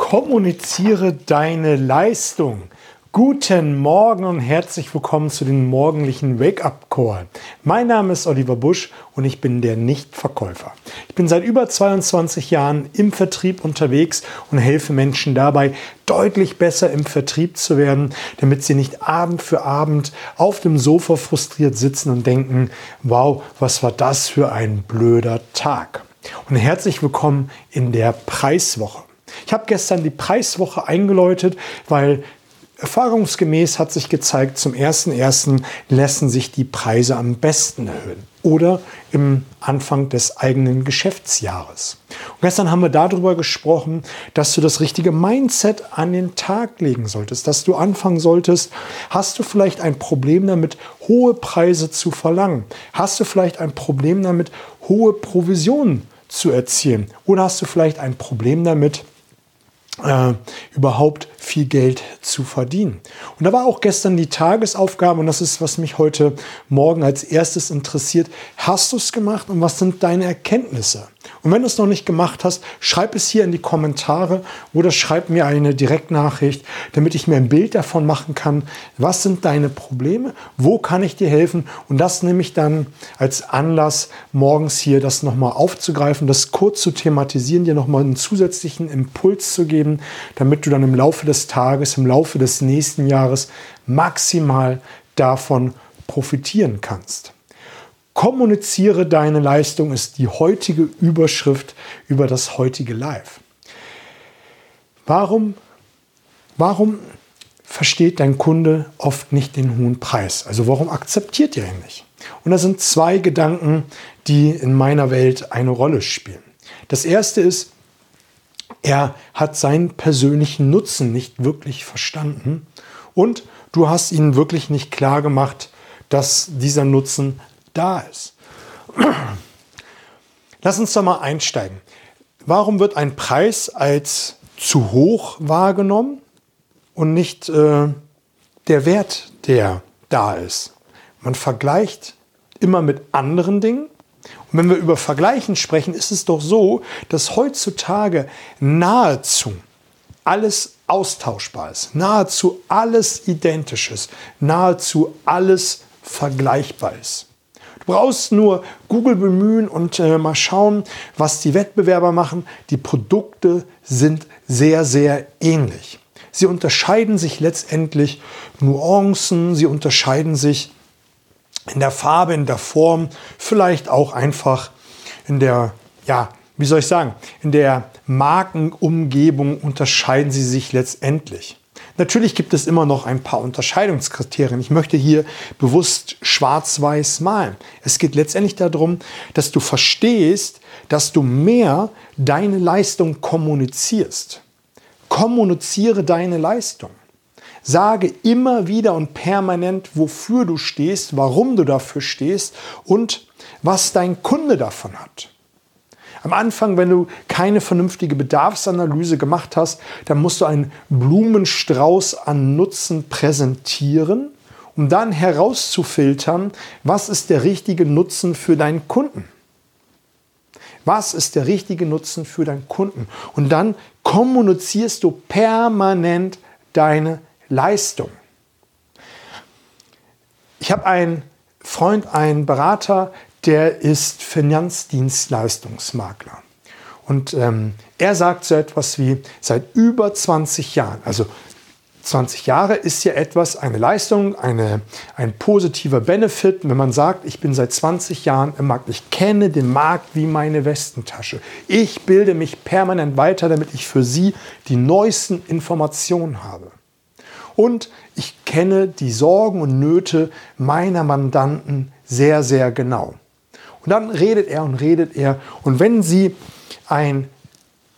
Kommuniziere deine Leistung. Guten Morgen und herzlich willkommen zu den morgendlichen Wake-up-Call. Mein Name ist Oliver Busch und ich bin der Nichtverkäufer. Ich bin seit über 22 Jahren im Vertrieb unterwegs und helfe Menschen dabei, deutlich besser im Vertrieb zu werden, damit sie nicht Abend für Abend auf dem Sofa frustriert sitzen und denken, wow, was war das für ein blöder Tag. Und herzlich willkommen in der Preiswoche. Ich habe gestern die Preiswoche eingeläutet, weil erfahrungsgemäß hat sich gezeigt, zum 1.1. lassen sich die Preise am besten erhöhen oder im Anfang des eigenen Geschäftsjahres. Und gestern haben wir darüber gesprochen, dass du das richtige Mindset an den Tag legen solltest, dass du anfangen solltest, hast du vielleicht ein Problem damit, hohe Preise zu verlangen? Hast du vielleicht ein Problem damit, hohe Provisionen zu erzielen? Oder hast du vielleicht ein Problem damit, äh, überhaupt viel Geld zu verdienen. Und da war auch gestern die Tagesaufgabe und das ist, was mich heute Morgen als erstes interessiert. Hast du es gemacht und was sind deine Erkenntnisse? Und wenn du es noch nicht gemacht hast, schreib es hier in die Kommentare oder schreib mir eine Direktnachricht, damit ich mir ein Bild davon machen kann, was sind deine Probleme, wo kann ich dir helfen? Und das nehme ich dann als Anlass, morgens hier das nochmal aufzugreifen, das kurz zu thematisieren, dir nochmal einen zusätzlichen Impuls zu geben, damit du dann im Laufe des Tages, im Laufe des nächsten Jahres maximal davon profitieren kannst. Kommuniziere deine Leistung ist die heutige Überschrift über das heutige Live. Warum, warum versteht dein Kunde oft nicht den hohen Preis? Also warum akzeptiert er ihn nicht? Und da sind zwei Gedanken, die in meiner Welt eine Rolle spielen. Das erste ist, er hat seinen persönlichen Nutzen nicht wirklich verstanden und du hast ihnen wirklich nicht klar gemacht, dass dieser Nutzen da ist. Lass uns doch mal einsteigen. Warum wird ein Preis als zu hoch wahrgenommen und nicht äh, der Wert, der da ist? Man vergleicht immer mit anderen Dingen. Und wenn wir über Vergleichen sprechen, ist es doch so, dass heutzutage nahezu alles austauschbar ist, nahezu alles identisch ist, nahezu alles vergleichbar ist. Brauchst nur Google bemühen und äh, mal schauen, was die Wettbewerber machen. Die Produkte sind sehr, sehr ähnlich. Sie unterscheiden sich letztendlich Nuancen, sie unterscheiden sich in der Farbe, in der Form, vielleicht auch einfach in der, ja, wie soll ich sagen, in der Markenumgebung unterscheiden sie sich letztendlich. Natürlich gibt es immer noch ein paar Unterscheidungskriterien. Ich möchte hier bewusst schwarz-weiß malen. Es geht letztendlich darum, dass du verstehst, dass du mehr deine Leistung kommunizierst. Kommuniziere deine Leistung. Sage immer wieder und permanent, wofür du stehst, warum du dafür stehst und was dein Kunde davon hat. Am Anfang, wenn du keine vernünftige Bedarfsanalyse gemacht hast, dann musst du einen Blumenstrauß an Nutzen präsentieren, um dann herauszufiltern, was ist der richtige Nutzen für deinen Kunden. Was ist der richtige Nutzen für deinen Kunden? Und dann kommunizierst du permanent deine Leistung. Ich habe einen Freund, einen Berater, der ist Finanzdienstleistungsmakler. Und ähm, er sagt so etwas wie, seit über 20 Jahren, also 20 Jahre ist ja etwas, eine Leistung, eine, ein positiver Benefit, wenn man sagt, ich bin seit 20 Jahren im Markt, ich kenne den Markt wie meine Westentasche. Ich bilde mich permanent weiter, damit ich für Sie die neuesten Informationen habe. Und ich kenne die Sorgen und Nöte meiner Mandanten sehr, sehr genau. Und dann redet er und redet er. Und wenn Sie einen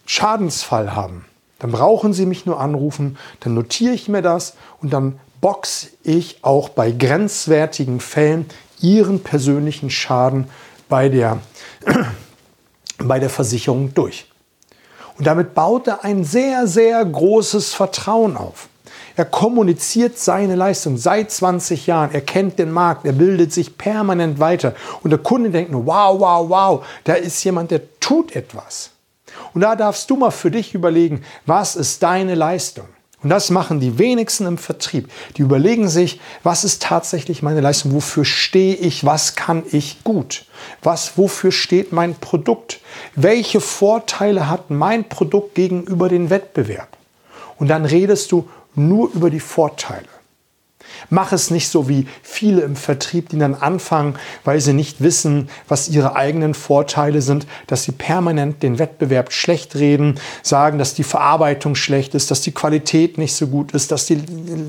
Schadensfall haben, dann brauchen Sie mich nur anrufen, dann notiere ich mir das und dann box ich auch bei grenzwertigen Fällen Ihren persönlichen Schaden bei der, bei der Versicherung durch. Und damit baut er ein sehr, sehr großes Vertrauen auf. Er kommuniziert seine Leistung seit 20 Jahren. Er kennt den Markt, er bildet sich permanent weiter. Und der Kunde denkt nur, wow, wow, wow, da ist jemand, der tut etwas. Und da darfst du mal für dich überlegen, was ist deine Leistung? Und das machen die wenigsten im Vertrieb. Die überlegen sich, was ist tatsächlich meine Leistung? Wofür stehe ich? Was kann ich gut? Was, wofür steht mein Produkt? Welche Vorteile hat mein Produkt gegenüber dem Wettbewerb? Und dann redest du nur über die Vorteile. Mach es nicht so wie viele im Vertrieb, die dann anfangen, weil sie nicht wissen, was ihre eigenen Vorteile sind, dass sie permanent den Wettbewerb schlecht reden, sagen, dass die Verarbeitung schlecht ist, dass die Qualität nicht so gut ist, dass die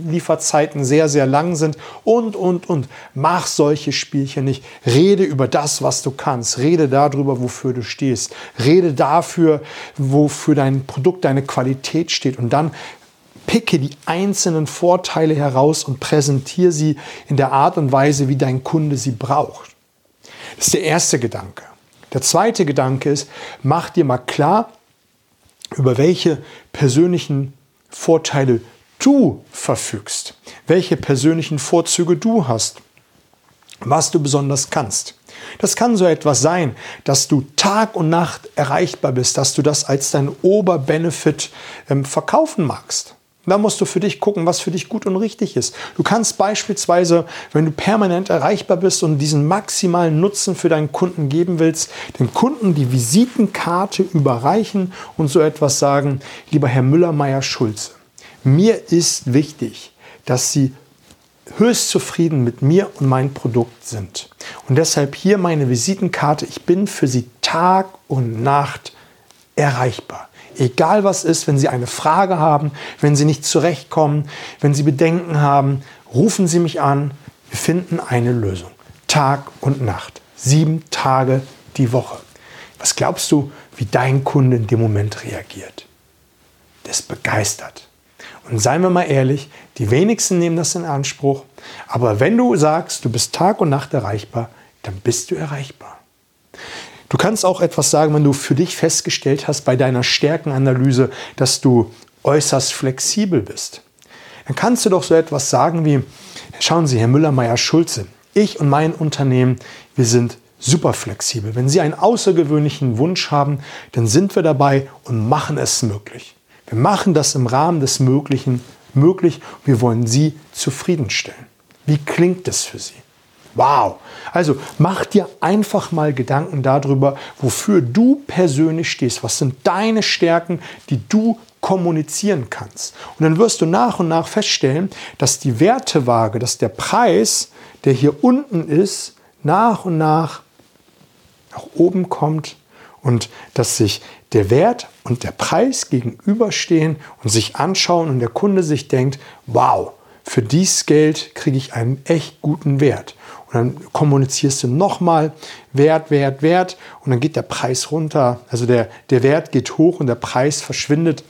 Lieferzeiten sehr, sehr lang sind und, und, und. Mach solche Spielchen nicht. Rede über das, was du kannst. Rede darüber, wofür du stehst. Rede dafür, wofür dein Produkt, deine Qualität steht. Und dann picke die einzelnen Vorteile heraus und präsentiere sie in der Art und Weise, wie dein Kunde sie braucht. Das ist der erste Gedanke. Der zweite Gedanke ist, mach dir mal klar, über welche persönlichen Vorteile du verfügst, welche persönlichen Vorzüge du hast, was du besonders kannst. Das kann so etwas sein, dass du Tag und Nacht erreichbar bist, dass du das als dein Oberbenefit ähm, verkaufen magst. Da musst du für dich gucken, was für dich gut und richtig ist. Du kannst beispielsweise, wenn du permanent erreichbar bist und diesen maximalen Nutzen für deinen Kunden geben willst, dem Kunden die Visitenkarte überreichen und so etwas sagen, lieber Herr Müller-Meyer-Schulze, mir ist wichtig, dass Sie höchst zufrieden mit mir und meinem Produkt sind. Und deshalb hier meine Visitenkarte. Ich bin für Sie Tag und Nacht erreichbar. Egal was ist, wenn Sie eine Frage haben, wenn Sie nicht zurechtkommen, wenn Sie Bedenken haben, rufen Sie mich an. Wir finden eine Lösung. Tag und Nacht. Sieben Tage die Woche. Was glaubst du, wie dein Kunde in dem Moment reagiert? Das begeistert. Und seien wir mal ehrlich, die wenigsten nehmen das in Anspruch. Aber wenn du sagst, du bist Tag und Nacht erreichbar, dann bist du erreichbar. Du kannst auch etwas sagen, wenn du für dich festgestellt hast bei deiner Stärkenanalyse, dass du äußerst flexibel bist. Dann kannst du doch so etwas sagen wie, schauen Sie, Herr Müller-Meyer-Schulze, ich und mein Unternehmen, wir sind super flexibel. Wenn Sie einen außergewöhnlichen Wunsch haben, dann sind wir dabei und machen es möglich. Wir machen das im Rahmen des Möglichen möglich. Wir wollen Sie zufriedenstellen. Wie klingt das für Sie? Wow. Also mach dir einfach mal Gedanken darüber, wofür du persönlich stehst. Was sind deine Stärken, die du kommunizieren kannst. Und dann wirst du nach und nach feststellen, dass die Wertewaage, dass der Preis, der hier unten ist, nach und nach nach oben kommt und dass sich der Wert und der Preis gegenüberstehen und sich anschauen und der Kunde sich denkt, wow, für dieses Geld kriege ich einen echt guten Wert. Und dann kommunizierst du nochmal Wert, Wert, Wert und dann geht der Preis runter. Also der, der Wert geht hoch und der Preis verschwindet.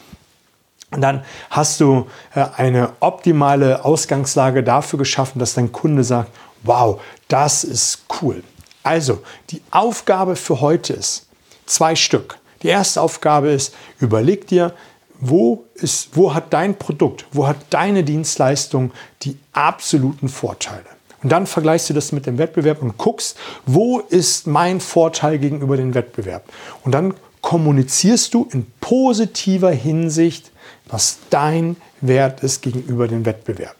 Und dann hast du äh, eine optimale Ausgangslage dafür geschaffen, dass dein Kunde sagt, wow, das ist cool. Also, die Aufgabe für heute ist zwei Stück. Die erste Aufgabe ist, überleg dir, wo, ist, wo hat dein Produkt, wo hat deine Dienstleistung die absoluten Vorteile? Und dann vergleichst du das mit dem Wettbewerb und guckst, wo ist mein Vorteil gegenüber dem Wettbewerb? Und dann kommunizierst du in positiver Hinsicht, was dein Wert ist gegenüber dem Wettbewerb.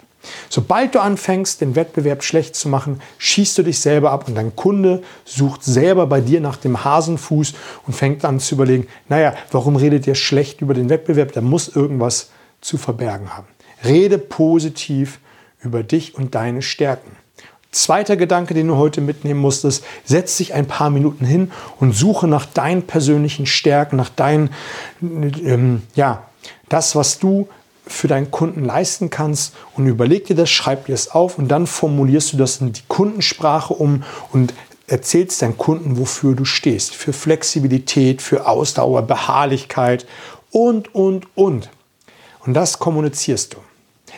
Sobald du anfängst, den Wettbewerb schlecht zu machen, schießt du dich selber ab und dein Kunde sucht selber bei dir nach dem Hasenfuß und fängt an zu überlegen, naja, warum redet ihr schlecht über den Wettbewerb? Da muss irgendwas zu verbergen haben. Rede positiv über dich und deine Stärken. Zweiter Gedanke, den du heute mitnehmen musst, ist, setz dich ein paar Minuten hin und suche nach deinen persönlichen Stärken, nach deinen, ähm, ja, das, was du für deinen Kunden leisten kannst und überleg dir das, schreib dir es auf und dann formulierst du das in die Kundensprache um und erzählst deinen Kunden, wofür du stehst. Für Flexibilität, für Ausdauer, Beharrlichkeit und, und, und. Und das kommunizierst du.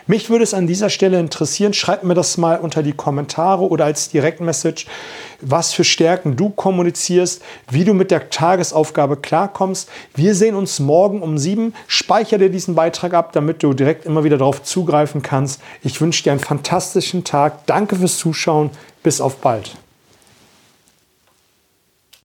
Mich würde es an dieser Stelle interessieren, schreib mir das mal unter die Kommentare oder als Direktmessage, was für Stärken du kommunizierst, wie du mit der Tagesaufgabe klarkommst. Wir sehen uns morgen um sieben. Speicher dir diesen Beitrag ab, damit du direkt immer wieder darauf zugreifen kannst. Ich wünsche dir einen fantastischen Tag. Danke fürs Zuschauen. Bis auf bald.